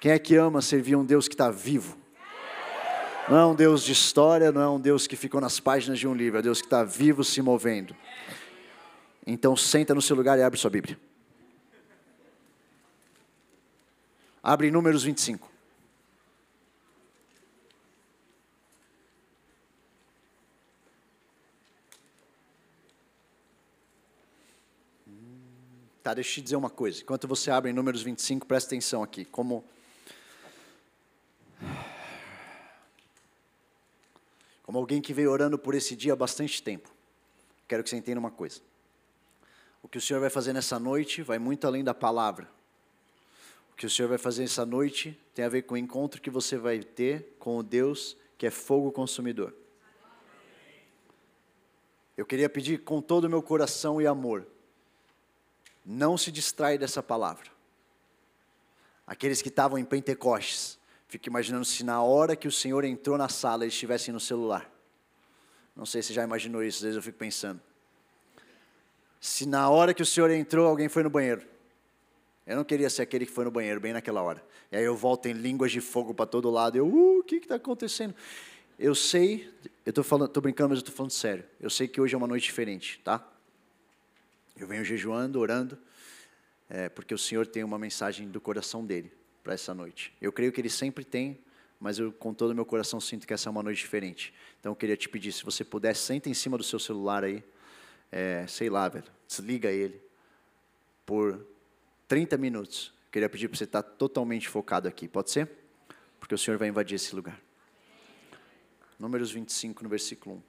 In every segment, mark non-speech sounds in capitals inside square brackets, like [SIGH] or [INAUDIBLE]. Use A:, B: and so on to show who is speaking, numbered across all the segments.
A: Quem é que ama servir um Deus que está vivo? Não é um Deus de história, não é um Deus que ficou nas páginas de um livro, é um Deus que está vivo se movendo. Então senta no seu lugar e abre sua Bíblia. Abre Números 25. Tá, deixa eu te dizer uma coisa. Enquanto você abre em Números 25, presta atenção aqui. Como como alguém que veio orando por esse dia há bastante tempo, quero que você entenda uma coisa. O que o Senhor vai fazer nessa noite vai muito além da palavra. O que o Senhor vai fazer nessa noite tem a ver com o encontro que você vai ter com o Deus que é fogo consumidor. Eu queria pedir com todo o meu coração e amor, não se distrai dessa palavra. Aqueles que estavam em Pentecostes, Fico imaginando se na hora que o Senhor entrou na sala eles estivessem no celular. Não sei se já imaginou isso, às vezes eu fico pensando. Se na hora que o Senhor entrou alguém foi no banheiro. Eu não queria ser aquele que foi no banheiro bem naquela hora. E aí eu volto em línguas de fogo para todo lado. Eu, uh, o que está acontecendo? Eu sei, eu estou falando, tô brincando, mas eu estou falando sério. Eu sei que hoje é uma noite diferente, tá? Eu venho jejuando, orando, é, porque o Senhor tem uma mensagem do coração dele para essa noite. Eu creio que Ele sempre tem, mas eu com todo o meu coração sinto que essa é uma noite diferente. Então eu queria te pedir, se você puder, senta em cima do seu celular aí, é, sei lá, velho, desliga ele por 30 minutos. Eu queria pedir para você estar totalmente focado aqui, pode ser? Porque o Senhor vai invadir esse lugar. Números 25, no versículo 1.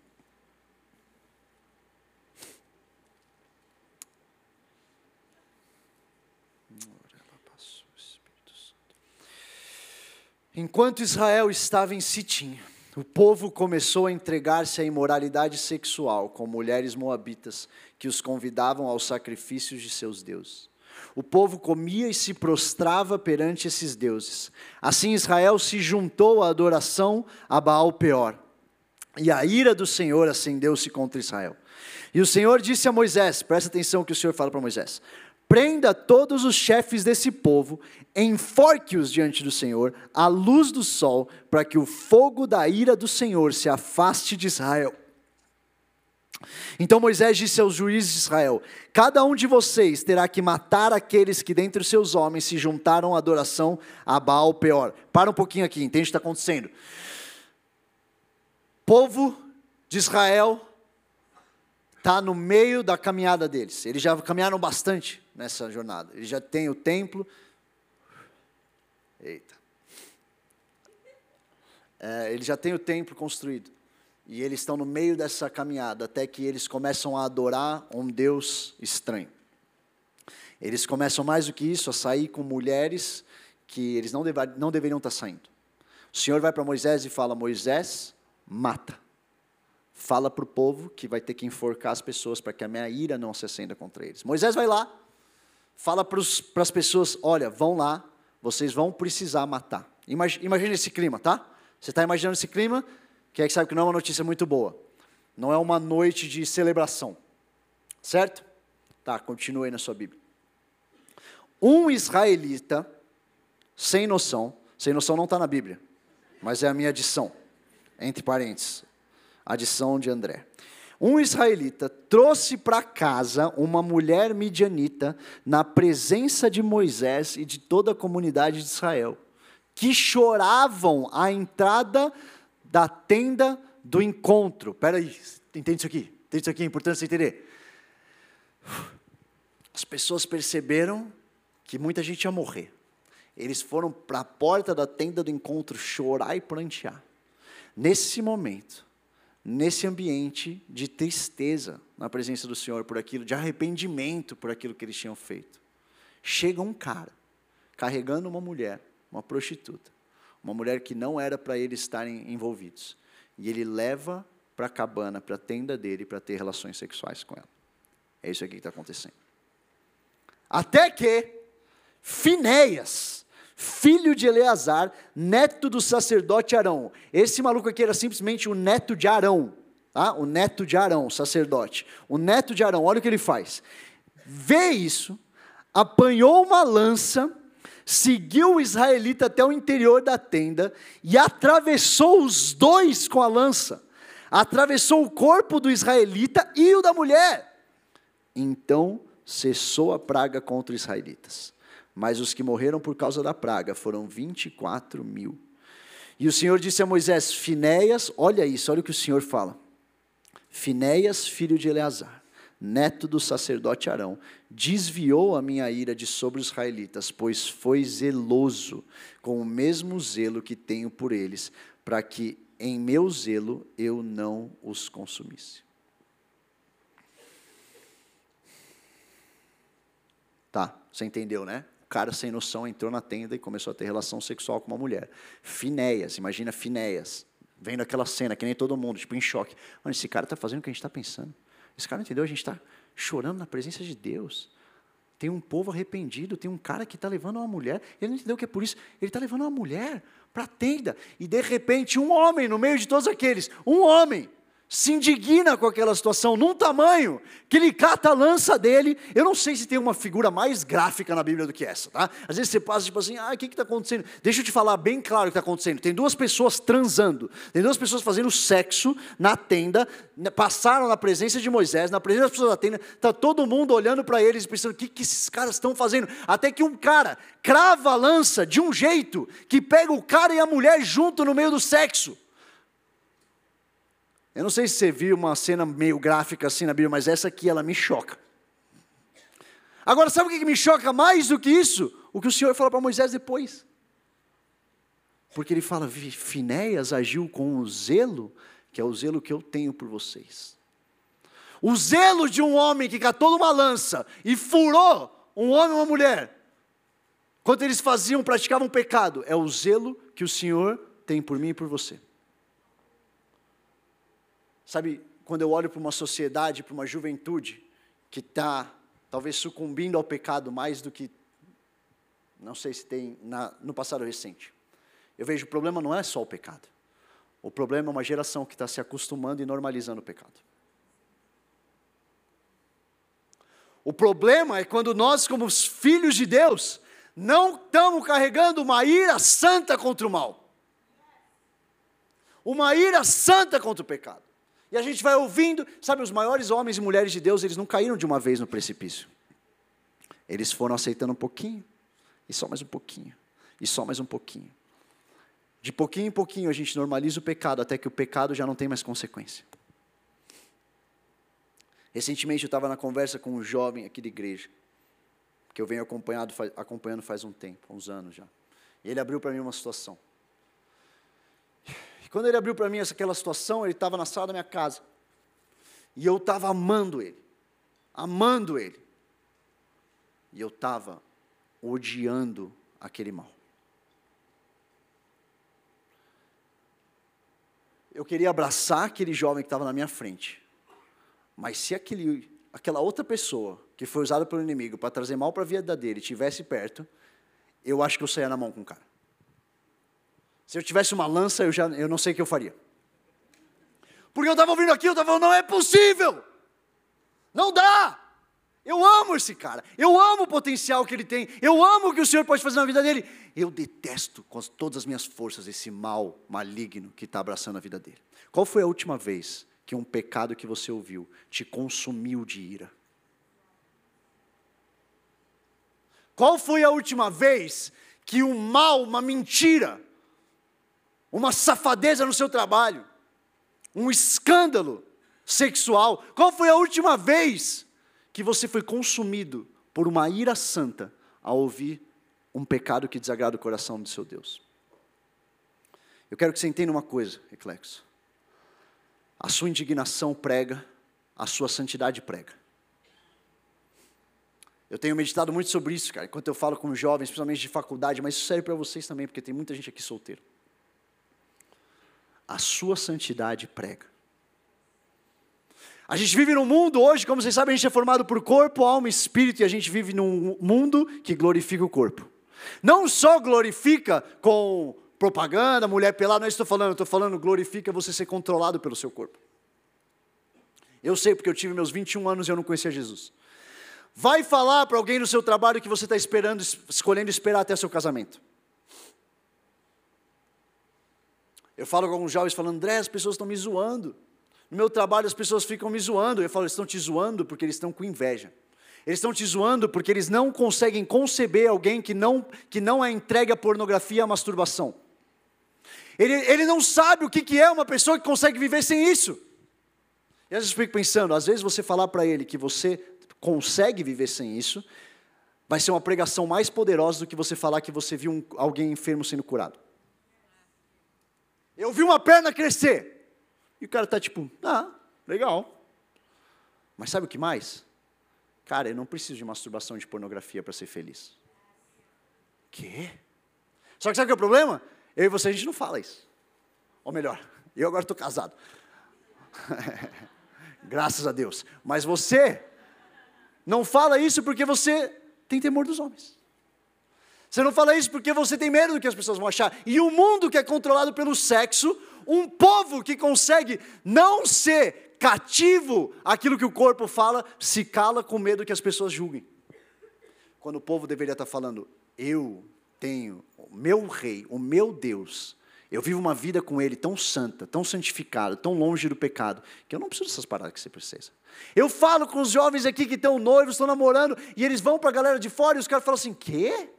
A: Enquanto Israel estava em Sitim, o povo começou a entregar-se à imoralidade sexual com mulheres moabitas que os convidavam aos sacrifícios de seus deuses. O povo comia e se prostrava perante esses deuses. Assim Israel se juntou à adoração a Baal Peor. E a ira do Senhor acendeu-se contra Israel. E o Senhor disse a Moisés: presta atenção que o Senhor fala para Moisés: prenda todos os chefes desse povo, enforque-os diante do Senhor, à luz do sol, para que o fogo da ira do Senhor se afaste de Israel. Então Moisés disse aos juízes de Israel: Cada um de vocês terá que matar aqueles que dentre os seus homens se juntaram à adoração a Baal Peor. Para um pouquinho aqui, entende o que está acontecendo? Povo de Israel está no meio da caminhada deles. Eles já caminharam bastante nessa jornada. Eles já têm o templo. Eita. É, eles já têm o templo construído. E eles estão no meio dessa caminhada até que eles começam a adorar um Deus estranho. Eles começam mais do que isso a sair com mulheres que eles não, deva, não deveriam estar saindo. O Senhor vai para Moisés e fala: Moisés, mata fala para o povo que vai ter que enforcar as pessoas para que a minha ira não se acenda contra eles. Moisés vai lá, fala para as pessoas: olha, vão lá, vocês vão precisar matar. Imagina, esse clima, tá? Você está imaginando esse clima? É que sabe que não é uma notícia muito boa. Não é uma noite de celebração. Certo? Tá, continue aí na sua Bíblia. Um israelita, sem noção, sem noção não está na Bíblia, mas é a minha adição, entre parênteses adição de André. Um israelita trouxe para casa uma mulher midianita na presença de Moisés e de toda a comunidade de Israel, que choravam à entrada da tenda do encontro. Espera aí, entende isso aqui? Entende isso aqui? É importante você entender. As pessoas perceberam que muita gente ia morrer. Eles foram para a porta da tenda do encontro chorar e prantear. Nesse momento, nesse ambiente de tristeza na presença do Senhor por aquilo, de arrependimento por aquilo que eles tinham feito. Chega um cara carregando uma mulher, uma prostituta, uma mulher que não era para eles estarem envolvidos, e ele leva para a cabana, para a tenda dele, para ter relações sexuais com ela. É isso aqui que está acontecendo. Até que Finéias, filho de Eleazar, neto do sacerdote Arão. Esse maluco aqui era simplesmente o neto de Arão, tá? o neto de Arão, sacerdote. O neto de Arão, olha o que ele faz. Vê isso, apanhou uma lança, seguiu o israelita até o interior da tenda e atravessou os dois com a lança. Atravessou o corpo do israelita e o da mulher. Então cessou a praga contra os israelitas. Mas os que morreram por causa da praga foram 24 mil. E o Senhor disse a Moisés: Finéias, olha isso, olha o que o Senhor fala. Finéias, filho de Eleazar, neto do sacerdote Arão, desviou a minha ira de sobre os israelitas, pois foi zeloso, com o mesmo zelo que tenho por eles, para que em meu zelo eu não os consumisse. Tá, você entendeu, né? Cara sem noção entrou na tenda e começou a ter relação sexual com uma mulher. Finéias, imagina Finéias, vendo aquela cena, que nem todo mundo, tipo, em choque. Mano, esse cara está fazendo o que a gente está pensando. Esse cara não entendeu, a gente está chorando na presença de Deus. Tem um povo arrependido, tem um cara que está levando uma mulher, ele não entendeu o que é por isso, ele está levando uma mulher para a tenda, e de repente um homem no meio de todos aqueles, um homem, se indigna com aquela situação, num tamanho que ele cata a lança dele. Eu não sei se tem uma figura mais gráfica na Bíblia do que essa, tá? Às vezes você passa tipo assim, ah, o que está acontecendo? Deixa eu te falar bem claro o que está acontecendo. Tem duas pessoas transando, tem duas pessoas fazendo sexo na tenda, né, passaram na presença de Moisés, na presença das pessoas da tenda, está todo mundo olhando para eles e pensando, o que, que esses caras estão fazendo? Até que um cara crava a lança de um jeito que pega o cara e a mulher junto no meio do sexo. Eu não sei se você viu uma cena meio gráfica assim na Bíblia, mas essa aqui ela me choca. Agora, sabe o que me choca mais do que isso? O que o Senhor fala para Moisés depois. Porque ele fala: Finéias agiu com o zelo, que é o zelo que eu tenho por vocês. O zelo de um homem que catou uma lança e furou um homem ou uma mulher, quando eles faziam, praticavam pecado, é o zelo que o Senhor tem por mim e por você. Sabe, quando eu olho para uma sociedade, para uma juventude que está talvez sucumbindo ao pecado mais do que, não sei se tem na, no passado recente, eu vejo o problema não é só o pecado. O problema é uma geração que está se acostumando e normalizando o pecado. O problema é quando nós, como filhos de Deus, não estamos carregando uma ira santa contra o mal. Uma ira santa contra o pecado. E a gente vai ouvindo, sabe, os maiores homens e mulheres de Deus, eles não caíram de uma vez no precipício. Eles foram aceitando um pouquinho, e só mais um pouquinho, e só mais um pouquinho. De pouquinho em pouquinho a gente normaliza o pecado, até que o pecado já não tem mais consequência. Recentemente eu estava na conversa com um jovem aqui da igreja, que eu venho acompanhado, acompanhando faz um tempo, uns anos já. E ele abriu para mim uma situação. Quando ele abriu para mim aquela situação, ele estava na sala da minha casa. E eu estava amando ele. Amando ele. E eu estava odiando aquele mal. Eu queria abraçar aquele jovem que estava na minha frente. Mas se aquele, aquela outra pessoa que foi usada pelo inimigo para trazer mal para a vida dele estivesse perto, eu acho que eu saía na mão com o cara. Se eu tivesse uma lança, eu já eu não sei o que eu faria. Porque eu estava ouvindo aquilo, eu estava falando, não é possível. Não dá. Eu amo esse cara. Eu amo o potencial que ele tem. Eu amo o que o Senhor pode fazer na vida dele. Eu detesto com todas as minhas forças esse mal maligno que está abraçando a vida dele. Qual foi a última vez que um pecado que você ouviu te consumiu de ira? Qual foi a última vez que um mal, uma mentira, uma safadeza no seu trabalho, um escândalo sexual. Qual foi a última vez que você foi consumido por uma ira santa ao ouvir um pecado que desagrada o coração do seu Deus? Eu quero que você entenda uma coisa, Eclexo. A sua indignação prega, a sua santidade prega. Eu tenho meditado muito sobre isso, cara, enquanto eu falo com jovens, principalmente de faculdade, mas isso serve para vocês também, porque tem muita gente aqui solteira a sua santidade prega. A gente vive num mundo hoje, como vocês sabem, a gente é formado por corpo, alma e espírito, e a gente vive num mundo que glorifica o corpo. Não só glorifica com propaganda, mulher pelada, não é isso que estou falando, estou falando glorifica você ser controlado pelo seu corpo. Eu sei porque eu tive meus 21 anos e eu não conhecia Jesus. Vai falar para alguém no seu trabalho que você está esperando, escolhendo esperar até seu casamento. Eu falo com alguns jovens falando, André, as pessoas estão me zoando. No meu trabalho as pessoas ficam me zoando. Eu falo, eles estão te zoando porque eles estão com inveja. Eles estão te zoando porque eles não conseguem conceber alguém que não, que não é entregue à pornografia e à masturbação. Ele, ele não sabe o que, que é uma pessoa que consegue viver sem isso. E às vezes eu fico pensando, às vezes você falar para ele que você consegue viver sem isso, vai ser uma pregação mais poderosa do que você falar que você viu um, alguém enfermo sendo curado. Eu vi uma perna crescer. E o cara está tipo, ah, legal. Mas sabe o que mais? Cara, eu não preciso de masturbação de pornografia para ser feliz. Quê? Só que sabe o que é o problema? Eu e você a gente não fala isso. Ou melhor, eu agora estou casado. [LAUGHS] Graças a Deus. Mas você não fala isso porque você tem temor dos homens. Você não fala isso porque você tem medo do que as pessoas vão achar. E o mundo que é controlado pelo sexo, um povo que consegue não ser cativo àquilo que o corpo fala, se cala com medo que as pessoas julguem. Quando o povo deveria estar falando, eu tenho o meu rei, o meu Deus, eu vivo uma vida com Ele tão santa, tão santificada, tão longe do pecado, que eu não preciso dessas paradas que você precisa. Eu falo com os jovens aqui que estão noivos, estão namorando, e eles vão para a galera de fora e os caras falam assim: quê?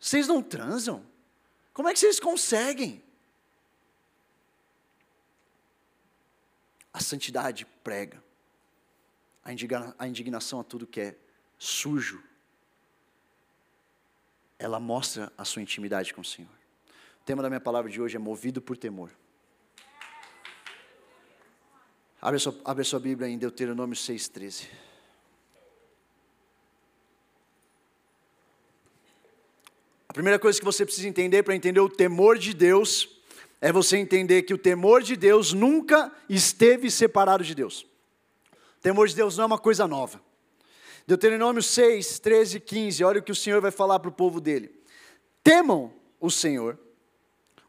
A: Vocês não transam? Como é que vocês conseguem? A santidade prega, a, indigna, a indignação a tudo que é sujo, ela mostra a sua intimidade com o Senhor. O tema da minha palavra de hoje é movido por temor. Abre a sua, abre a sua Bíblia em Deuteronômio 6,13. A primeira coisa que você precisa entender para entender o temor de Deus é você entender que o temor de Deus nunca esteve separado de Deus. O temor de Deus não é uma coisa nova. Deuteronômio 6, 13 e 15, olha o que o Senhor vai falar para o povo dele. Temam o Senhor,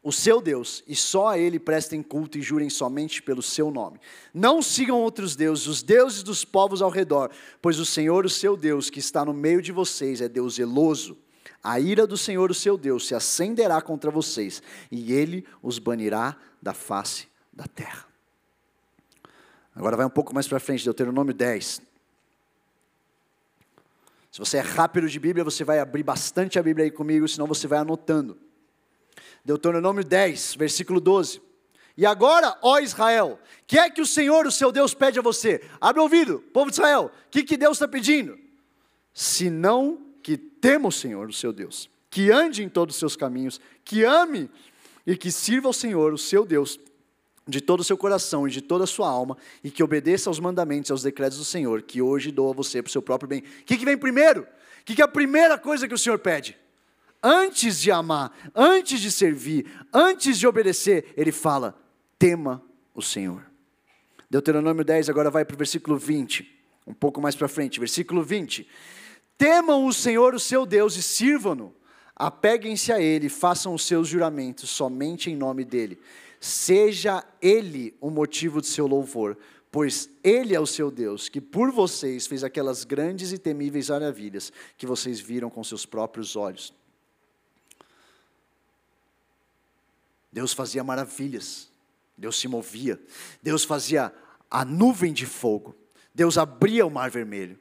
A: o seu Deus, e só a Ele prestem culto e jurem somente pelo seu nome. Não sigam outros deuses, os deuses dos povos ao redor, pois o Senhor, o seu Deus, que está no meio de vocês, é Deus zeloso a ira do Senhor, o seu Deus, se acenderá contra vocês, e ele os banirá da face da terra. Agora vai um pouco mais para frente, Deuteronômio 10. Se você é rápido de Bíblia, você vai abrir bastante a Bíblia aí comigo, senão você vai anotando. Deuteronômio 10, versículo 12. E agora, ó Israel, que é que o Senhor, o seu Deus, pede a você? Abre o ouvido, povo de Israel, o que, que Deus está pedindo? Se não que tema o Senhor, o seu Deus, que ande em todos os seus caminhos, que ame e que sirva ao Senhor, o seu Deus, de todo o seu coração e de toda a sua alma, e que obedeça aos mandamentos e aos decretos do Senhor, que hoje dou a você para o seu próprio bem. O que, que vem primeiro? O que, que é a primeira coisa que o Senhor pede? Antes de amar, antes de servir, antes de obedecer, ele fala: tema o Senhor. Deuteronômio 10 agora vai para o versículo 20, um pouco mais para frente, versículo 20. Temam o Senhor, o seu Deus, e sirvam-no. Apeguem-se a Ele, façam os seus juramentos somente em nome dEle. Seja Ele o motivo de seu louvor, pois Ele é o seu Deus, que por vocês fez aquelas grandes e temíveis maravilhas que vocês viram com seus próprios olhos. Deus fazia maravilhas, Deus se movia, Deus fazia a nuvem de fogo, Deus abria o mar vermelho.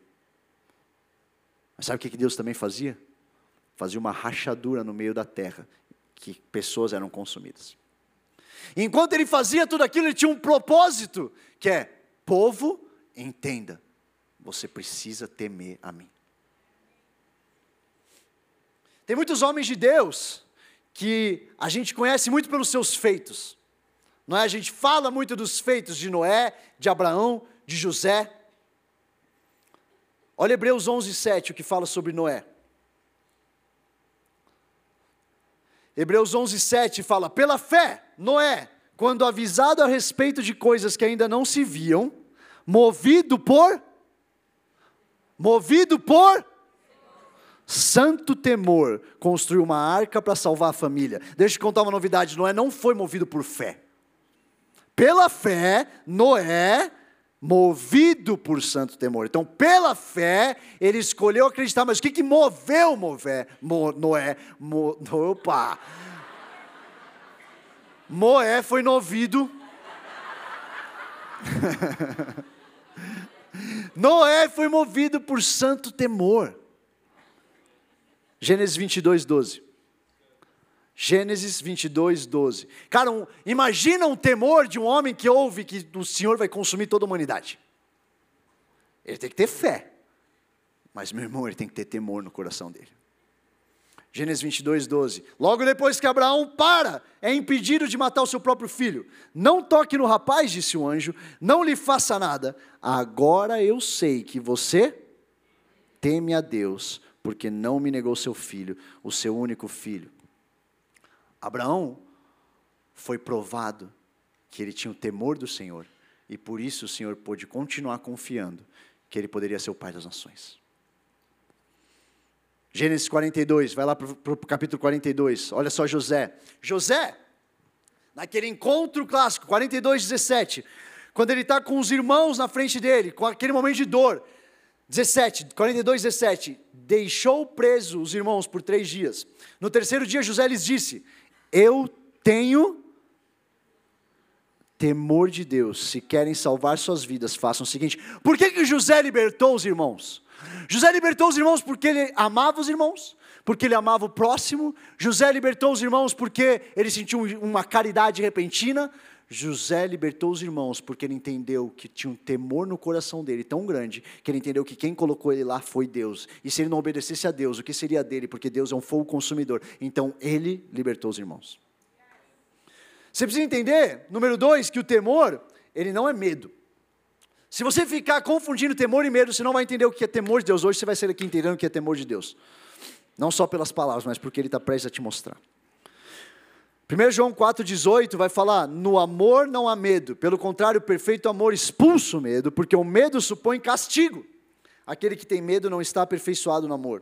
A: Mas sabe o que Deus também fazia? Fazia uma rachadura no meio da terra, que pessoas eram consumidas. enquanto ele fazia tudo aquilo, ele tinha um propósito, que é: povo, entenda, você precisa temer a mim. Tem muitos homens de Deus que a gente conhece muito pelos seus feitos. Não é? A gente fala muito dos feitos de Noé, de Abraão, de José, Olha Hebreus 11, 7, o que fala sobre Noé. Hebreus 11, 7 fala: Pela fé, Noé, quando avisado a respeito de coisas que ainda não se viam, movido por. Movido por. Santo temor, construiu uma arca para salvar a família. Deixa eu contar uma novidade: Noé não foi movido por fé. Pela fé, Noé movido por santo temor. Então, pela fé, ele escolheu acreditar, mas o que, que moveu Mové, Mo, Noé? Mo, [LAUGHS] opa! Moé foi novido. [LAUGHS] Noé foi movido por santo temor. Gênesis 22, 12. Gênesis 22, 12. Cara, um, imagina um temor de um homem que ouve que o Senhor vai consumir toda a humanidade. Ele tem que ter fé. Mas, meu irmão, ele tem que ter temor no coração dele. Gênesis 22, 12. Logo depois que Abraão para, é impedido de matar o seu próprio filho. Não toque no rapaz, disse o anjo, não lhe faça nada. Agora eu sei que você teme a Deus, porque não me negou seu filho, o seu único filho. Abraão foi provado que ele tinha o temor do Senhor e por isso o Senhor pôde continuar confiando que ele poderia ser o pai das nações. Gênesis 42, vai lá para o capítulo 42, olha só José. José, naquele encontro clássico, 42, 17, quando ele está com os irmãos na frente dele, com aquele momento de dor, 17, 42, 17, deixou preso os irmãos por três dias. No terceiro dia, José lhes disse: eu tenho temor de Deus. Se querem salvar suas vidas, façam o seguinte: por que, que José libertou os irmãos? José libertou os irmãos porque ele amava os irmãos, porque ele amava o próximo. José libertou os irmãos porque ele sentiu uma caridade repentina. José libertou os irmãos porque ele entendeu que tinha um temor no coração dele tão grande que ele entendeu que quem colocou ele lá foi Deus. E se ele não obedecesse a Deus, o que seria dele? Porque Deus é um fogo consumidor. Então ele libertou os irmãos. Você precisa entender, número dois, que o temor, ele não é medo. Se você ficar confundindo temor e medo, você não vai entender o que é temor de Deus. Hoje você vai ser aqui entendendo o que é temor de Deus. Não só pelas palavras, mas porque Ele está prestes a te mostrar. 1 João 4,18 vai falar: no amor não há medo, pelo contrário, o perfeito amor expulsa o medo, porque o medo supõe castigo. Aquele que tem medo não está aperfeiçoado no amor.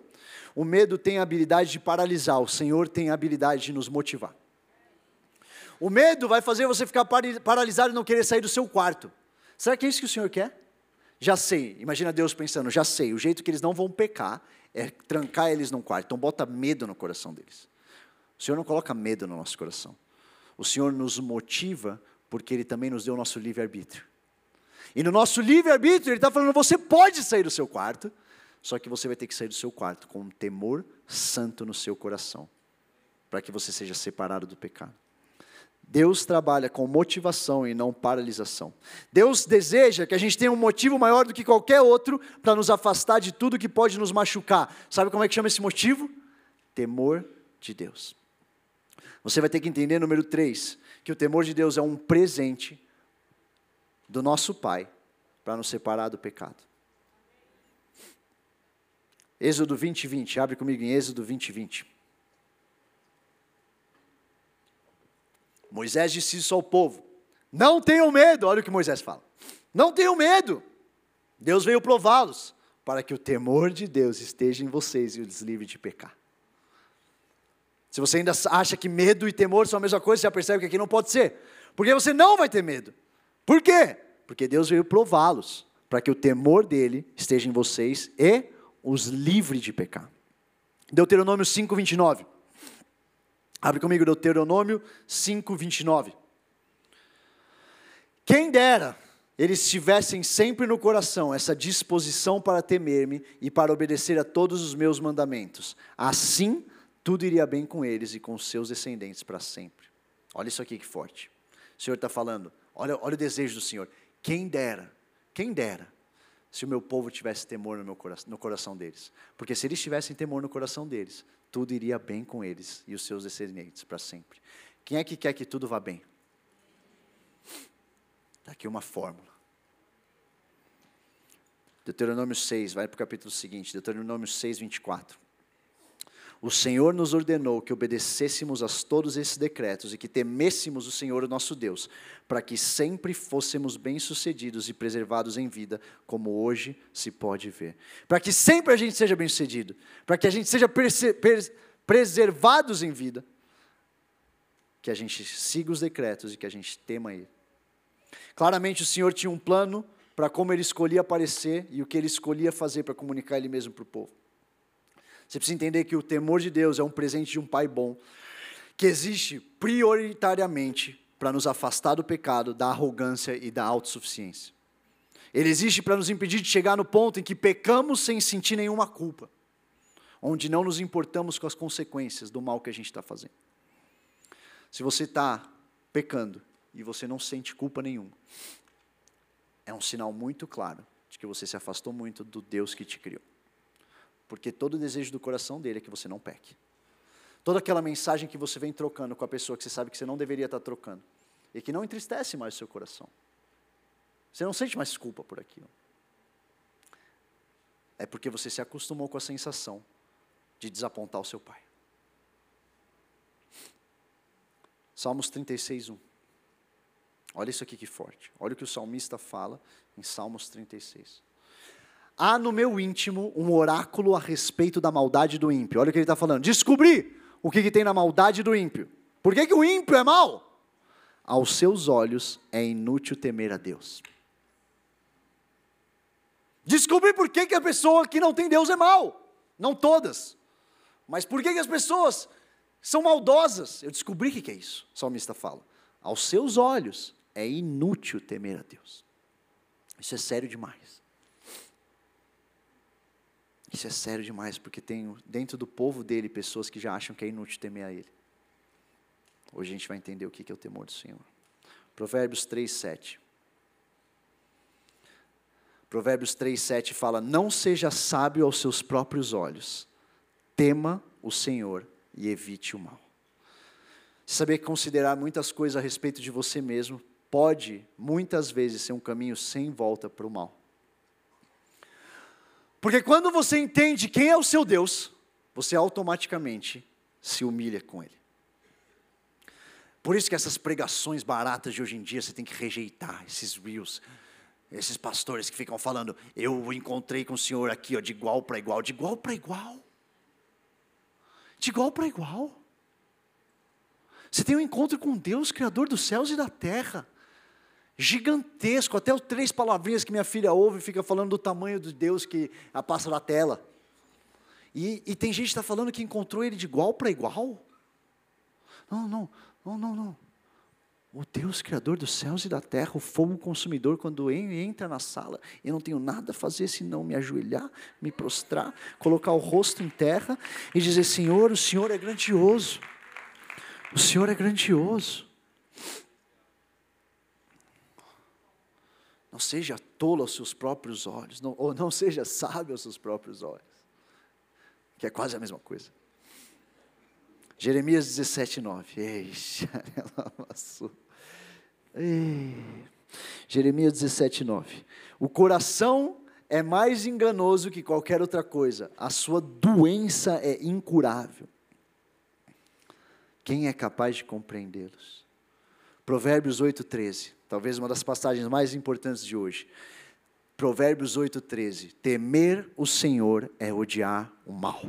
A: O medo tem a habilidade de paralisar, o Senhor tem a habilidade de nos motivar. O medo vai fazer você ficar paralisado e não querer sair do seu quarto. Será que é isso que o Senhor quer? Já sei, imagina Deus pensando, já sei, o jeito que eles não vão pecar é trancar eles num quarto. Então bota medo no coração deles. O Senhor não coloca medo no nosso coração. O Senhor nos motiva porque Ele também nos deu o nosso livre-arbítrio. E no nosso livre-arbítrio, Ele está falando: você pode sair do seu quarto, só que você vai ter que sair do seu quarto com um temor santo no seu coração, para que você seja separado do pecado. Deus trabalha com motivação e não paralisação. Deus deseja que a gente tenha um motivo maior do que qualquer outro para nos afastar de tudo que pode nos machucar. Sabe como é que chama esse motivo? Temor de Deus. Você vai ter que entender, número 3, que o temor de Deus é um presente do nosso Pai para nos separar do pecado. Êxodo 20, 20. Abre comigo em Êxodo 20, 20. Moisés disse isso ao povo. Não tenham medo, olha o que Moisés fala. Não tenham medo. Deus veio prová-los para que o temor de Deus esteja em vocês e os livre de pecar. Se você ainda acha que medo e temor são a mesma coisa, você já percebe que aqui não pode ser. Porque você não vai ter medo. Por quê? Porque Deus veio prová-los, para que o temor dele esteja em vocês e os livre de pecar. Deuteronômio 5, 29. Abre comigo Deuteronômio 5, 29. Quem dera eles tivessem sempre no coração essa disposição para temer-me e para obedecer a todos os meus mandamentos. Assim, tudo iria bem com eles e com seus descendentes para sempre. Olha isso aqui que forte. O Senhor está falando, olha, olha o desejo do Senhor. Quem dera, quem dera, se o meu povo tivesse temor no, meu coração, no coração deles. Porque se eles tivessem temor no coração deles, tudo iria bem com eles e os seus descendentes para sempre. Quem é que quer que tudo vá bem? Está aqui uma fórmula. Deuteronômio 6, vai para o capítulo seguinte, Deuteronômio 6, 24. O Senhor nos ordenou que obedecêssemos a todos esses decretos e que temêssemos o Senhor, o nosso Deus, para que sempre fôssemos bem-sucedidos e preservados em vida, como hoje se pode ver. Para que sempre a gente seja bem-sucedido, para que a gente seja preservados em vida, que a gente siga os decretos e que a gente tema Ele. Claramente o Senhor tinha um plano para como ele escolhia aparecer e o que ele escolhia fazer para comunicar ele mesmo para o povo. Você precisa entender que o temor de Deus é um presente de um pai bom, que existe prioritariamente para nos afastar do pecado, da arrogância e da autossuficiência. Ele existe para nos impedir de chegar no ponto em que pecamos sem sentir nenhuma culpa, onde não nos importamos com as consequências do mal que a gente está fazendo. Se você está pecando e você não sente culpa nenhuma, é um sinal muito claro de que você se afastou muito do Deus que te criou. Porque todo o desejo do coração dele é que você não peque. Toda aquela mensagem que você vem trocando com a pessoa que você sabe que você não deveria estar trocando e que não entristece mais o seu coração. Você não sente mais culpa por aquilo. É porque você se acostumou com a sensação de desapontar o seu pai. Salmos 36, 1. Olha isso aqui que forte. Olha o que o salmista fala em Salmos 36. Há no meu íntimo um oráculo a respeito da maldade do ímpio. Olha o que ele está falando. Descobri o que, que, tem na maldade do ímpio. Por que, que o ímpio é mau? Aos seus olhos é inútil temer a Deus. Descobri por que, que a pessoa que não tem Deus é mal. Não todas. Mas por que, que as pessoas são maldosas? Eu descobri o que, que é isso. O salmista fala. Aos seus olhos é inútil temer a Deus. Isso é sério demais. Isso é sério demais, porque tem dentro do povo dele pessoas que já acham que é inútil temer a Ele. Hoje a gente vai entender o que é o temor do Senhor. Provérbios 3, 7. Provérbios 3, 7 fala: Não seja sábio aos seus próprios olhos, tema o Senhor e evite o mal. Saber considerar muitas coisas a respeito de você mesmo pode, muitas vezes, ser um caminho sem volta para o mal. Porque quando você entende quem é o seu Deus, você automaticamente se humilha com Ele. Por isso que essas pregações baratas de hoje em dia você tem que rejeitar esses reels, esses pastores que ficam falando, eu encontrei com o Senhor aqui, ó, de igual para igual, de igual para igual. De igual para igual. Você tem um encontro com Deus, Criador dos céus e da terra gigantesco, até os três palavrinhas que minha filha ouve fica falando do tamanho de Deus que passa na tela. E, e tem gente que está falando que encontrou ele de igual para igual. Não, não, não, não, não. O Deus Criador dos céus e da terra, o fogo consumidor, quando entra na sala, eu não tenho nada a fazer senão me ajoelhar, me prostrar, colocar o rosto em terra e dizer: Senhor, o Senhor é grandioso. O Senhor é grandioso. Não seja tolo aos seus próprios olhos, não, ou não seja sábio aos seus próprios olhos, que é quase a mesma coisa. Jeremias 17, 9. Ei, Ei. Jeremias 17, 9. O coração é mais enganoso que qualquer outra coisa, a sua doença é incurável. Quem é capaz de compreendê-los? Provérbios 8, 13 talvez uma das passagens mais importantes de hoje. Provérbios 8,13: Temer o Senhor é odiar o mal.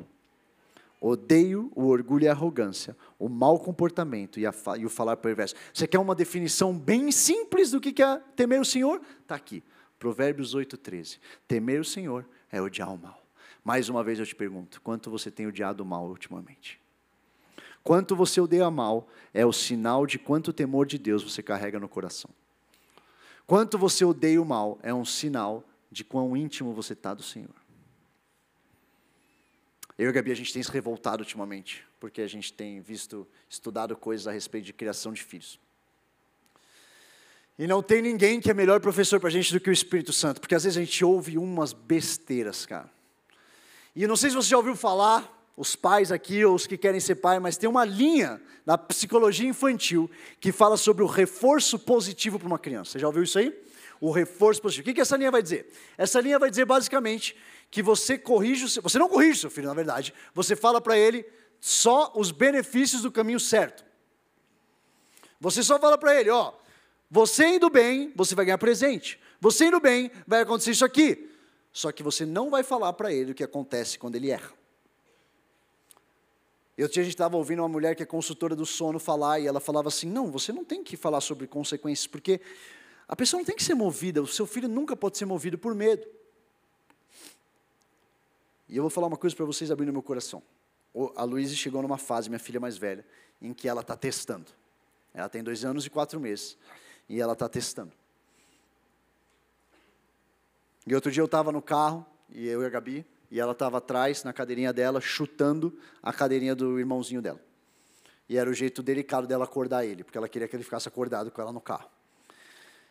A: Odeio o orgulho e a arrogância, o mau comportamento e, a, e o falar perverso. Você quer uma definição bem simples do que é temer o Senhor? Está aqui. Provérbios 8,13. Temer o Senhor é odiar o mal. Mais uma vez eu te pergunto: quanto você tem odiado o mal ultimamente? Quanto você odeia mal é o sinal de quanto temor de Deus você carrega no coração. Quanto você odeia o mal é um sinal de quão íntimo você está do Senhor. Eu e a Gabi, a gente tem se revoltado ultimamente, porque a gente tem visto, estudado coisas a respeito de criação de filhos. E não tem ninguém que é melhor professor para a gente do que o Espírito Santo, porque às vezes a gente ouve umas besteiras, cara. E não sei se você já ouviu falar, os pais aqui, ou os que querem ser pai, mas tem uma linha na psicologia infantil que fala sobre o reforço positivo para uma criança. Você já ouviu isso aí? O reforço positivo. O que, que essa linha vai dizer? Essa linha vai dizer basicamente que você corrige, você não corrige seu filho, na verdade, você fala para ele só os benefícios do caminho certo. Você só fala para ele, ó, você indo bem, você vai ganhar presente. Você indo bem, vai acontecer isso aqui. Só que você não vai falar para ele o que acontece quando ele erra. Eu tinha, a gente estava ouvindo uma mulher que é consultora do sono falar e ela falava assim: não, você não tem que falar sobre consequências, porque A pessoa não tem que ser movida, o seu filho nunca pode ser movido por medo. E eu vou falar uma coisa para vocês abrindo meu coração. A Luísa chegou numa fase, minha filha mais velha, em que ela está testando. Ela tem dois anos e quatro meses. E ela está testando. E outro dia eu estava no carro, e eu e a Gabi, e ela estava atrás, na cadeirinha dela, chutando a cadeirinha do irmãozinho dela. E era o jeito delicado dela acordar ele, porque ela queria que ele ficasse acordado com ela no carro.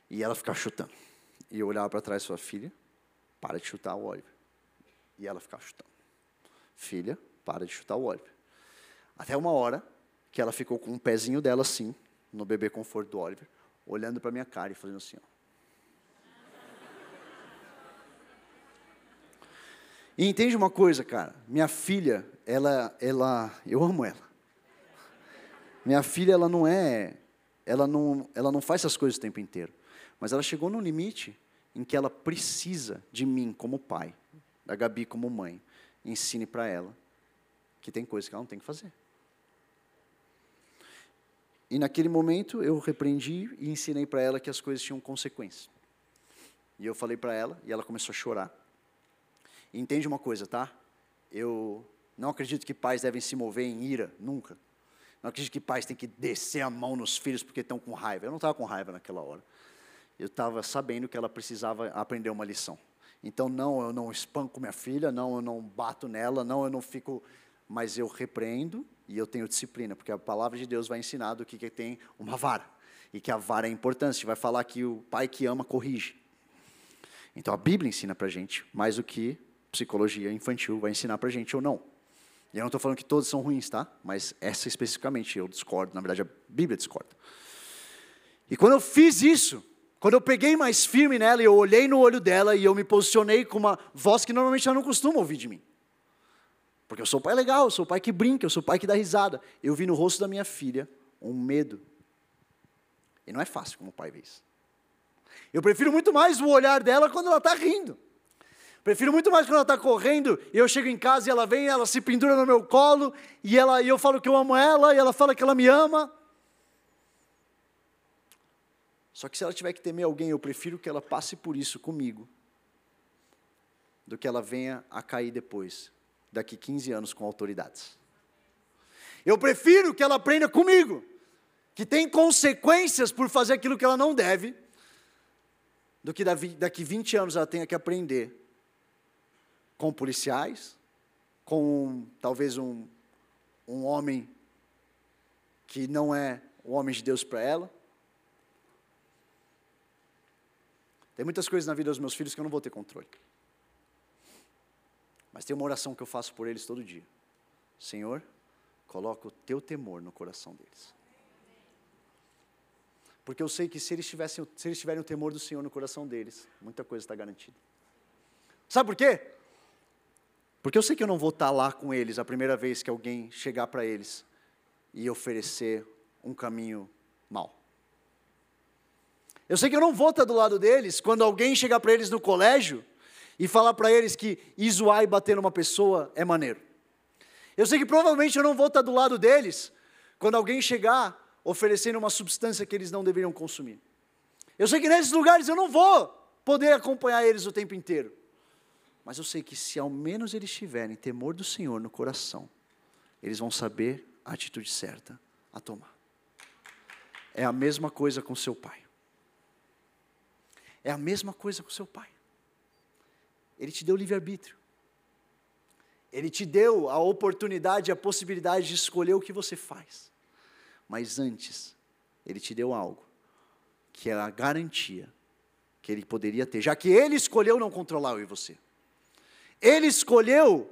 A: E ela ficava chutando. E eu olhava para trás falava, filha, para de chutar o Oliver. E ela ficava chutando. Filha, para de chutar o Oliver. Até uma hora que ela ficou com um pezinho dela assim, no bebê conforto do Oliver, olhando para minha cara e fazendo assim, ó. E entende uma coisa, cara? Minha filha, ela, ela, eu amo ela. Minha filha, ela não é, ela não, ela não faz essas coisas o tempo inteiro. Mas ela chegou no limite em que ela precisa de mim como pai, da Gabi como mãe. Ensine para ela que tem coisas que ela não tem que fazer. E naquele momento eu repreendi e ensinei para ela que as coisas tinham consequências. E eu falei para ela, e ela começou a chorar. Entende uma coisa, tá? Eu não acredito que pais devem se mover em ira, nunca. Não acredito que pais têm que descer a mão nos filhos porque estão com raiva. Eu não estava com raiva naquela hora. Eu estava sabendo que ela precisava aprender uma lição. Então, não, eu não espanco minha filha, não, eu não bato nela, não, eu não fico. Mas eu repreendo e eu tenho disciplina, porque a palavra de Deus vai ensinar do que, que tem uma vara. E que a vara é importante. Vai falar que o pai que ama corrige. Então, a Bíblia ensina para gente mais do que psicologia infantil vai ensinar para gente ou não. E eu não estou falando que todos são ruins, tá? Mas essa especificamente eu discordo, na verdade a Bíblia discorda. E quando eu fiz isso, quando eu peguei mais firme nela eu olhei no olho dela e eu me posicionei com uma voz que normalmente ela não costuma ouvir de mim. Porque eu sou pai legal, eu sou pai que brinca, eu sou pai que dá risada. Eu vi no rosto da minha filha um medo. E não é fácil como pai ver isso. Eu prefiro muito mais o olhar dela quando ela está rindo. Prefiro muito mais quando ela está correndo e eu chego em casa e ela vem, ela se pendura no meu colo e, ela, e eu falo que eu amo ela e ela fala que ela me ama. Só que se ela tiver que temer alguém, eu prefiro que ela passe por isso comigo do que ela venha a cair depois, daqui 15 anos com autoridades. Eu prefiro que ela aprenda comigo, que tem consequências por fazer aquilo que ela não deve, do que daqui 20 anos ela tenha que aprender com policiais, com talvez um, um homem que não é o homem de Deus para ela. Tem muitas coisas na vida dos meus filhos que eu não vou ter controle. Mas tem uma oração que eu faço por eles todo dia. Senhor, coloca o teu temor no coração deles. Porque eu sei que se eles, tivessem, se eles tiverem o temor do Senhor no coração deles, muita coisa está garantida. Sabe por quê? Porque eu sei que eu não vou estar lá com eles a primeira vez que alguém chegar para eles e oferecer um caminho mau. Eu sei que eu não vou estar do lado deles quando alguém chegar para eles no colégio e falar para eles que ir zoar e bater numa pessoa é maneiro. Eu sei que provavelmente eu não vou estar do lado deles quando alguém chegar oferecendo uma substância que eles não deveriam consumir. Eu sei que nesses lugares eu não vou poder acompanhar eles o tempo inteiro. Mas eu sei que se ao menos eles tiverem temor do Senhor no coração, eles vão saber a atitude certa a tomar. É a mesma coisa com seu pai. É a mesma coisa com seu pai. Ele te deu livre-arbítrio. Ele te deu a oportunidade, a possibilidade de escolher o que você faz. Mas antes, ele te deu algo que é a garantia que ele poderia ter, já que ele escolheu não controlar eu e você. Ele escolheu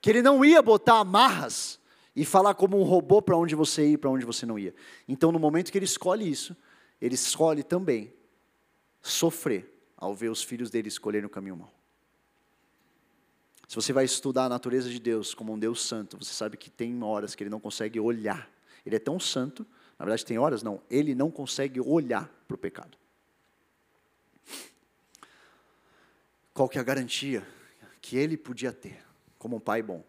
A: que ele não ia botar amarras e falar como um robô para onde você ia e para onde você não ia. Então, no momento que ele escolhe isso, ele escolhe também sofrer ao ver os filhos dele escolherem o caminho mau. Se você vai estudar a natureza de Deus como um Deus santo, você sabe que tem horas que ele não consegue olhar. Ele é tão santo, na verdade tem horas não, ele não consegue olhar para o pecado. Qual que é a garantia que ele podia ter, como um pai bom,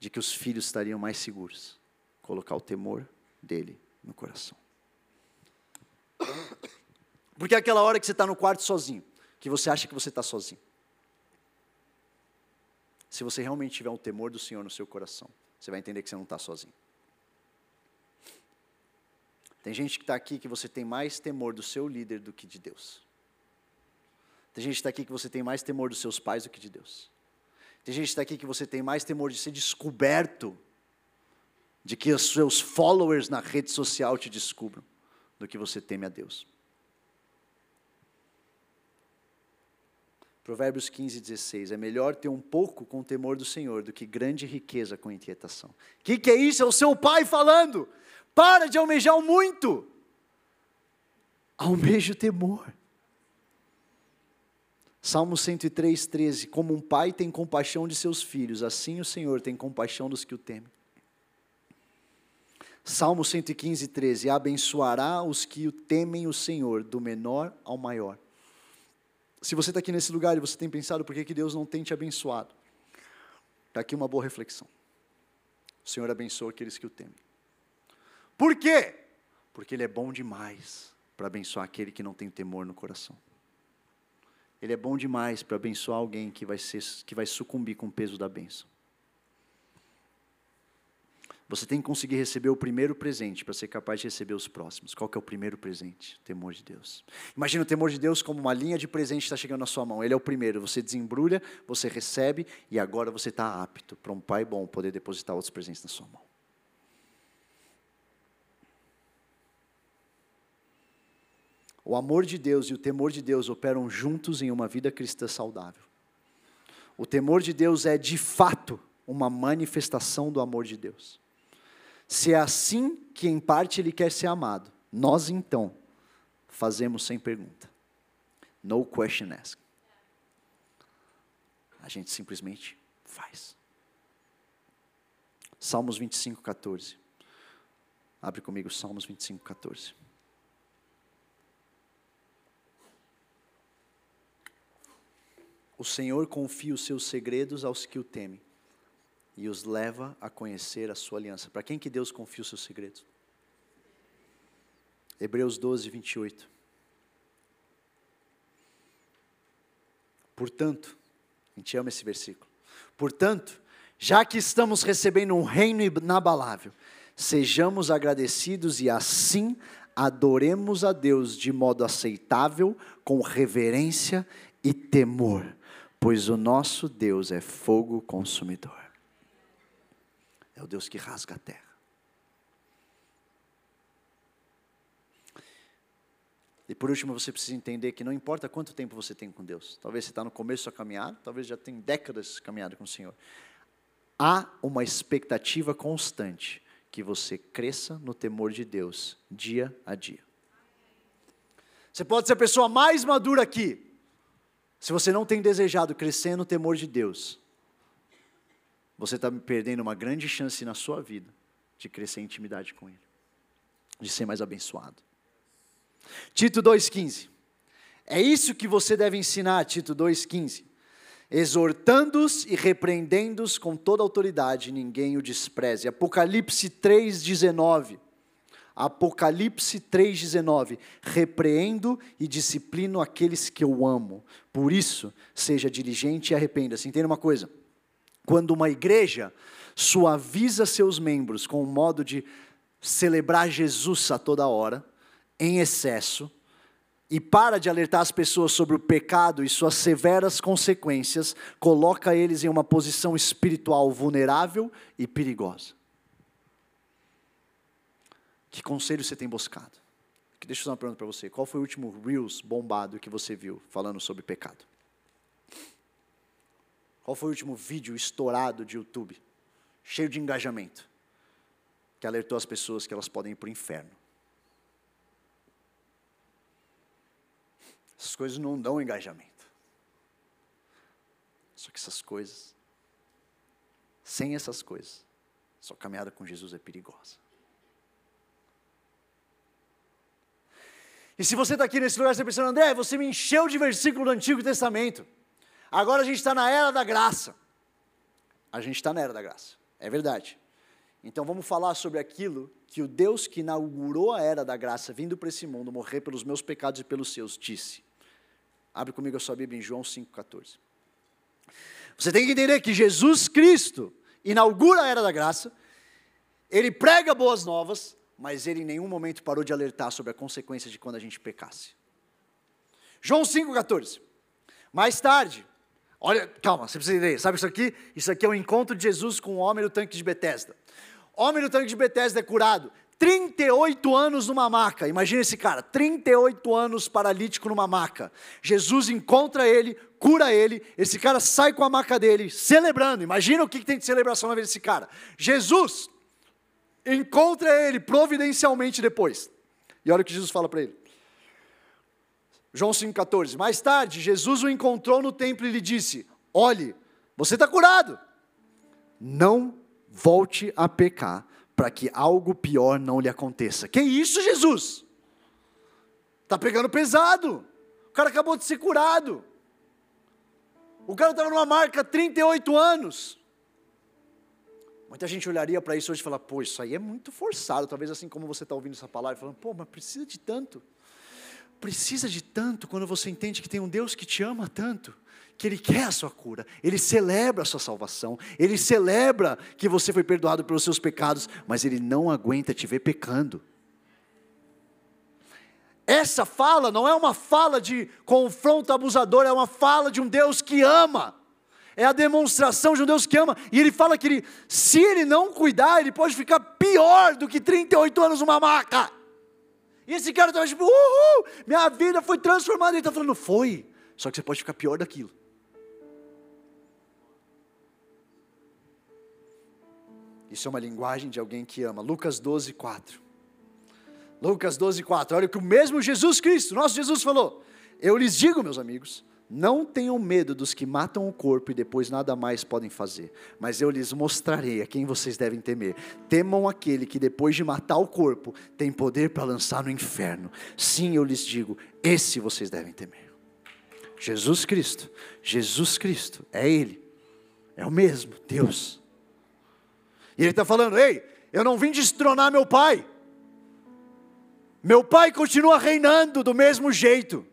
A: de que os filhos estariam mais seguros, colocar o temor dele no coração. Porque é aquela hora que você está no quarto sozinho, que você acha que você está sozinho. Se você realmente tiver um temor do Senhor no seu coração, você vai entender que você não está sozinho. Tem gente que está aqui que você tem mais temor do seu líder do que de Deus. Tem gente que está aqui que você tem mais temor dos seus pais do que de Deus. Tem gente que está aqui que você tem mais temor de ser descoberto, de que os seus followers na rede social te descubram, do que você teme a Deus. Provérbios 15, 16. É melhor ter um pouco com o temor do Senhor do que grande riqueza com inquietação. O que, que é isso? É o seu pai falando. Para de almejar o muito. Almeja o temor. Salmo 103, 13. Como um pai tem compaixão de seus filhos, assim o Senhor tem compaixão dos que o temem. Salmo 115, 13. Abençoará os que o temem o Senhor, do menor ao maior. Se você está aqui nesse lugar e você tem pensado por que, que Deus não tem te abençoado, está aqui uma boa reflexão. O Senhor abençoa aqueles que o temem. Por quê? Porque Ele é bom demais para abençoar aquele que não tem temor no coração. Ele é bom demais para abençoar alguém que vai, ser, que vai sucumbir com o peso da bênção. Você tem que conseguir receber o primeiro presente para ser capaz de receber os próximos. Qual que é o primeiro presente? O temor de Deus. Imagina o temor de Deus como uma linha de presente está chegando na sua mão. Ele é o primeiro. Você desembrulha, você recebe e agora você está apto para um pai bom poder depositar outros presentes na sua mão. O amor de Deus e o temor de Deus operam juntos em uma vida cristã saudável. O temor de Deus é, de fato, uma manifestação do amor de Deus. Se é assim que, em parte, Ele quer ser amado, nós então fazemos sem pergunta. No question asked. A gente simplesmente faz. Salmos 25, 14. Abre comigo Salmos 25, 14. O Senhor confia os seus segredos aos que o temem e os leva a conhecer a sua aliança. Para quem que Deus confia os seus segredos? Hebreus 12, 28. Portanto, a gente ama esse versículo. Portanto, já que estamos recebendo um reino inabalável, sejamos agradecidos e assim adoremos a Deus de modo aceitável, com reverência e temor pois o nosso Deus é fogo consumidor. É o Deus que rasga a terra. E por último, você precisa entender que não importa quanto tempo você tem com Deus, talvez você está no começo da sua caminhada, talvez já tem décadas caminhada com o Senhor. Há uma expectativa constante que você cresça no temor de Deus, dia a dia. Você pode ser a pessoa mais madura aqui, se você não tem desejado crescer no temor de Deus, você está perdendo uma grande chance na sua vida de crescer em intimidade com Ele, de ser mais abençoado. Tito 2,15. É isso que você deve ensinar, Tito 2,15. Exortando-os e repreendendo-os com toda autoridade, ninguém o despreze. Apocalipse 3,19. Apocalipse 3,19: Repreendo e disciplino aqueles que eu amo, por isso, seja diligente e arrependa-se. Entenda uma coisa: quando uma igreja suaviza seus membros com o modo de celebrar Jesus a toda hora, em excesso, e para de alertar as pessoas sobre o pecado e suas severas consequências, coloca eles em uma posição espiritual vulnerável e perigosa. Que conselho você tem buscado? Deixa eu fazer uma pergunta para você. Qual foi o último Reels bombado que você viu falando sobre pecado? Qual foi o último vídeo estourado de YouTube, cheio de engajamento, que alertou as pessoas que elas podem ir para o inferno? Essas coisas não dão engajamento. Só que essas coisas, sem essas coisas, sua caminhada com Jesus é perigosa. E se você está aqui nesse lugar, você está pensando, André, você me encheu de versículo do Antigo Testamento. Agora a gente está na era da graça. A gente está na era da graça, é verdade. Então vamos falar sobre aquilo que o Deus que inaugurou a era da graça, vindo para esse mundo, morrer pelos meus pecados e pelos seus, disse. Abre comigo a sua Bíblia em João 5,14. Você tem que entender que Jesus Cristo inaugura a era da graça, ele prega boas novas, mas ele em nenhum momento parou de alertar sobre a consequência de quando a gente pecasse. João 5,14. Mais tarde, olha, calma, você precisa entender, sabe isso aqui? Isso aqui é o encontro de Jesus com o homem do tanque de Betesda. Homem do tanque de Betesda é curado, 38 anos numa maca. Imagina esse cara, 38 anos paralítico numa maca. Jesus encontra ele, cura ele, esse cara sai com a maca dele, celebrando. Imagina o que tem de celebração na vida desse cara. Jesus encontra ele providencialmente depois. E olha o que Jesus fala para ele. João 5,14. Mais tarde, Jesus o encontrou no templo e lhe disse: Olhe, você está curado. Não volte a pecar, para que algo pior não lhe aconteça. Que isso, Jesus? Está pegando pesado. O cara acabou de ser curado. O cara estava numa marca 38 anos. Muita gente olharia para isso hoje e falar, pô, isso aí é muito forçado. Talvez assim como você está ouvindo essa palavra, falando, pô, mas precisa de tanto. Precisa de tanto quando você entende que tem um Deus que te ama tanto, que Ele quer a sua cura, Ele celebra a sua salvação, Ele celebra que você foi perdoado pelos seus pecados, mas Ele não aguenta te ver pecando. Essa fala não é uma fala de confronto abusador, é uma fala de um Deus que ama. É a demonstração de um Deus que ama. E ele fala que ele, se ele não cuidar, ele pode ficar pior do que 38 anos numa maca. E esse cara estava tipo, uhul, minha vida foi transformada. Ele está falando, foi. Só que você pode ficar pior daquilo. Isso é uma linguagem de alguém que ama. Lucas 12, 4. Lucas 12, 4. Olha o que o mesmo Jesus Cristo, nosso Jesus falou. Eu lhes digo, meus amigos, não tenham medo dos que matam o corpo e depois nada mais podem fazer, mas eu lhes mostrarei a quem vocês devem temer. Temam aquele que depois de matar o corpo tem poder para lançar no inferno. Sim, eu lhes digo, esse vocês devem temer. Jesus Cristo, Jesus Cristo, é Ele, é o mesmo, Deus. E Ele está falando: ei, eu não vim destronar meu Pai, meu Pai continua reinando do mesmo jeito.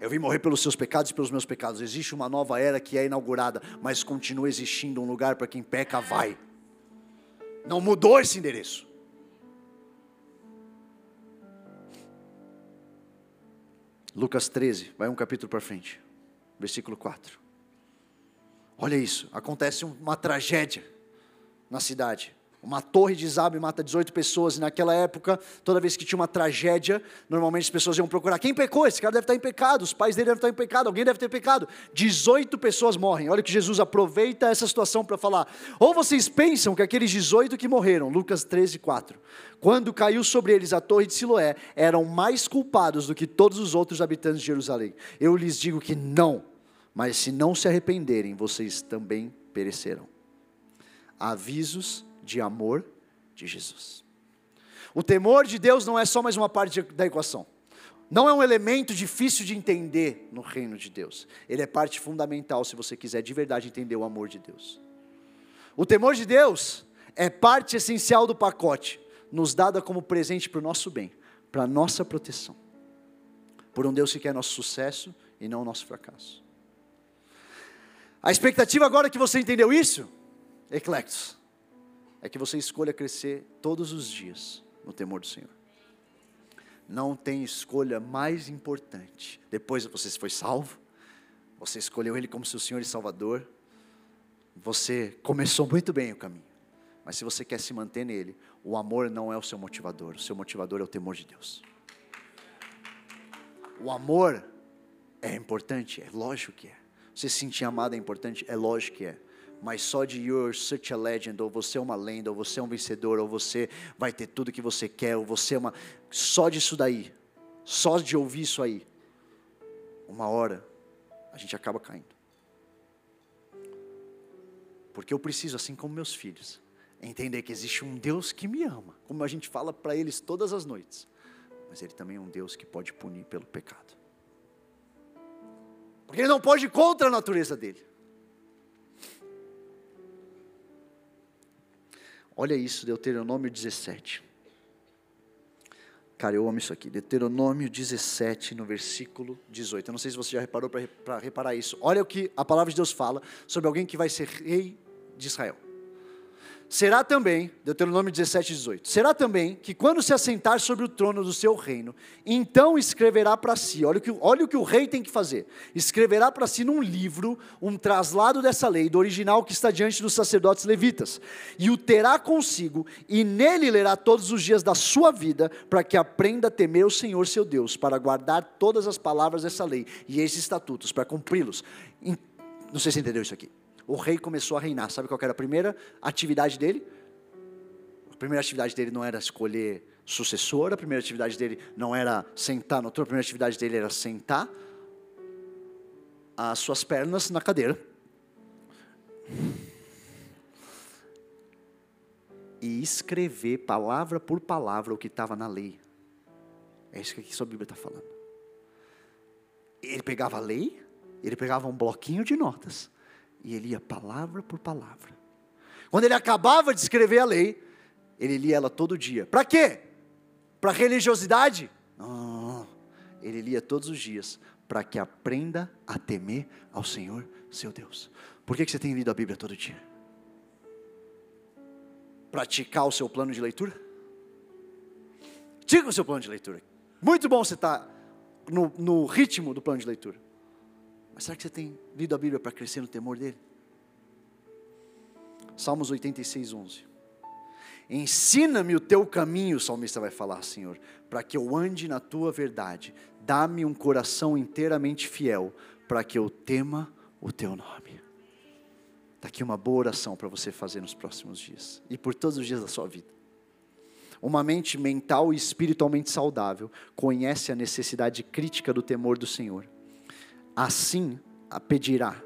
A: Eu vim morrer pelos seus pecados e pelos meus pecados. Existe uma nova era que é inaugurada, mas continua existindo um lugar para quem peca vai. Não mudou esse endereço. Lucas 13, vai um capítulo para frente, versículo 4. Olha isso, acontece uma tragédia na cidade. Uma torre desaba e mata 18 pessoas, e naquela época, toda vez que tinha uma tragédia, normalmente as pessoas iam procurar quem pecou. Esse cara deve estar em pecado, os pais dele devem estar em pecado, alguém deve ter pecado. 18 pessoas morrem. Olha que Jesus aproveita essa situação para falar. Ou vocês pensam que aqueles 18 que morreram, Lucas 13, 4, quando caiu sobre eles a torre de Siloé, eram mais culpados do que todos os outros habitantes de Jerusalém. Eu lhes digo que não, mas se não se arrependerem, vocês também perecerão. Avisos de amor de Jesus. O temor de Deus não é só mais uma parte da equação. Não é um elemento difícil de entender no reino de Deus. Ele é parte fundamental se você quiser de verdade entender o amor de Deus. O temor de Deus é parte essencial do pacote, nos dada como presente para o nosso bem, para a nossa proteção. Por um Deus que quer nosso sucesso e não nosso fracasso. A expectativa agora que você entendeu isso, Eclectos, é que você escolha crescer todos os dias no temor do Senhor. Não tem escolha mais importante. Depois você foi salvo, você escolheu Ele como seu Senhor e Salvador, você começou muito bem o caminho. Mas se você quer se manter nele, o amor não é o seu motivador, o seu motivador é o temor de Deus. O amor é importante, é lógico que é. Você se sentir amado é importante, é lógico que é mas só de you're such a legend, ou você é uma lenda, ou você é um vencedor, ou você vai ter tudo que você quer, ou você é uma. Só disso daí, só de ouvir isso aí, uma hora a gente acaba caindo. Porque eu preciso, assim como meus filhos, entender que existe um Deus que me ama, como a gente fala para eles todas as noites, mas Ele também é um Deus que pode punir pelo pecado. Porque Ele não pode ir contra a natureza dele. Olha isso, Deuteronômio 17. Cara, eu amo isso aqui. Deuteronômio 17, no versículo 18. Eu não sei se você já reparou para reparar isso. Olha o que a palavra de Deus fala sobre alguém que vai ser rei de Israel. Será também, Deuteronômio 17, 18: Será também que quando se assentar sobre o trono do seu reino, então escreverá para si, olha o, que, olha o que o rei tem que fazer: escreverá para si num livro um traslado dessa lei, do original que está diante dos sacerdotes levitas, e o terá consigo, e nele lerá todos os dias da sua vida, para que aprenda a temer o Senhor seu Deus, para guardar todas as palavras dessa lei e esses estatutos, para cumpri-los. Não sei se entendeu isso aqui o rei começou a reinar. Sabe qual era a primeira atividade dele? A primeira atividade dele não era escolher sucessor, a primeira atividade dele não era sentar no trono, a primeira atividade dele era sentar as suas pernas na cadeira. E escrever palavra por palavra o que estava na lei. É isso que aqui sua Bíblia está falando. Ele pegava a lei, ele pegava um bloquinho de notas e ele ia palavra por palavra. Quando ele acabava de escrever a lei, ele lia ela todo dia. Para quê? Para religiosidade? Não. Ele lia todos os dias para que aprenda a temer ao Senhor, seu Deus. Por que você tem lido a Bíblia todo dia? Praticar o seu plano de leitura? Diga o seu plano de leitura. Muito bom você estar tá no, no ritmo do plano de leitura. Mas será que você tem lido a Bíblia para crescer no temor dele? Salmos 86, 11. Ensina-me o teu caminho, o salmista vai falar, Senhor, para que eu ande na tua verdade. Dá-me um coração inteiramente fiel, para que eu tema o teu nome. Está aqui uma boa oração para você fazer nos próximos dias e por todos os dias da sua vida. Uma mente mental e espiritualmente saudável conhece a necessidade crítica do temor do Senhor assim a pedirá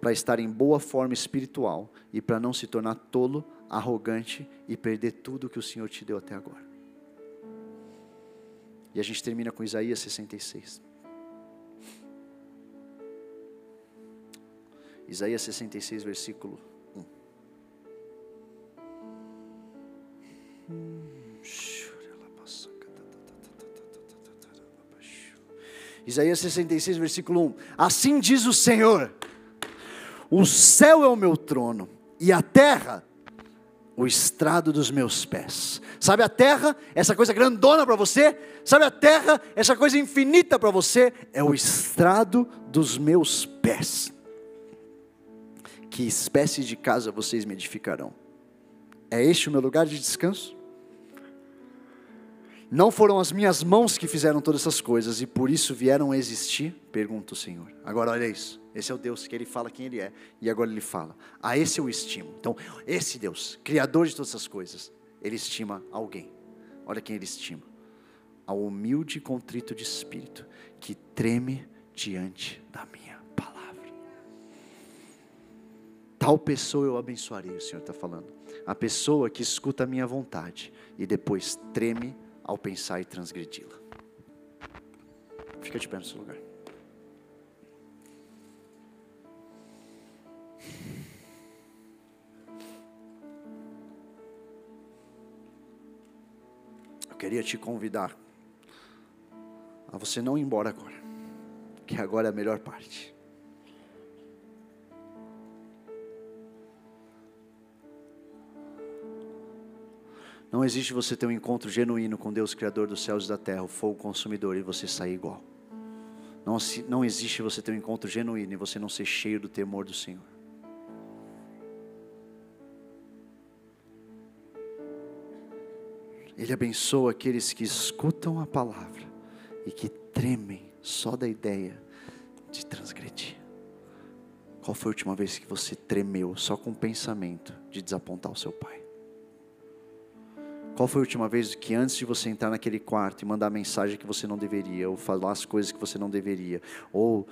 A: para estar em boa forma espiritual e para não se tornar tolo, arrogante e perder tudo que o Senhor te deu até agora. E a gente termina com Isaías 66. Isaías 66, versículo 1. Isaías 66, versículo 1. Assim diz o Senhor: O céu é o meu trono, e a terra o estrado dos meus pés. Sabe a terra, essa coisa grandona para você? Sabe a terra, essa coisa infinita para você? É o estrado dos meus pés. Que espécie de casa vocês me edificarão? É este o meu lugar de descanso? Não foram as minhas mãos que fizeram todas essas coisas e por isso vieram a existir? Pergunta o Senhor. Agora olha isso. Esse é o Deus que ele fala quem ele é. E agora ele fala: A esse eu estimo. Então, esse Deus, Criador de todas essas coisas, ele estima alguém. Olha quem ele estima: Ao humilde e contrito de espírito, que treme diante da minha palavra. Tal pessoa eu abençoarei, o Senhor está falando. A pessoa que escuta a minha vontade e depois treme ao pensar e transgredi-la. Fica de pé no seu lugar. Eu queria te convidar a você não ir embora agora, que agora é a melhor parte. Não existe você ter um encontro genuíno com Deus, Criador dos céus e da terra, o fogo consumidor, e você sair igual. Não, não existe você ter um encontro genuíno e você não ser cheio do temor do Senhor. Ele abençoa aqueles que escutam a palavra e que tremem só da ideia de transgredir. Qual foi a última vez que você tremeu só com o pensamento de desapontar o seu pai? Qual foi a última vez que antes de você entrar naquele quarto e mandar mensagem que você não deveria, ou falar as coisas que você não deveria, ou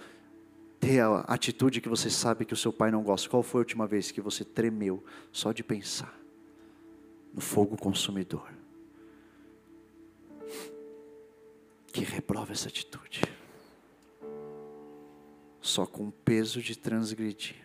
A: ter a atitude que você sabe que o seu pai não gosta, qual foi a última vez que você tremeu só de pensar no fogo consumidor? Que reprova essa atitude. Só com o peso de transgredir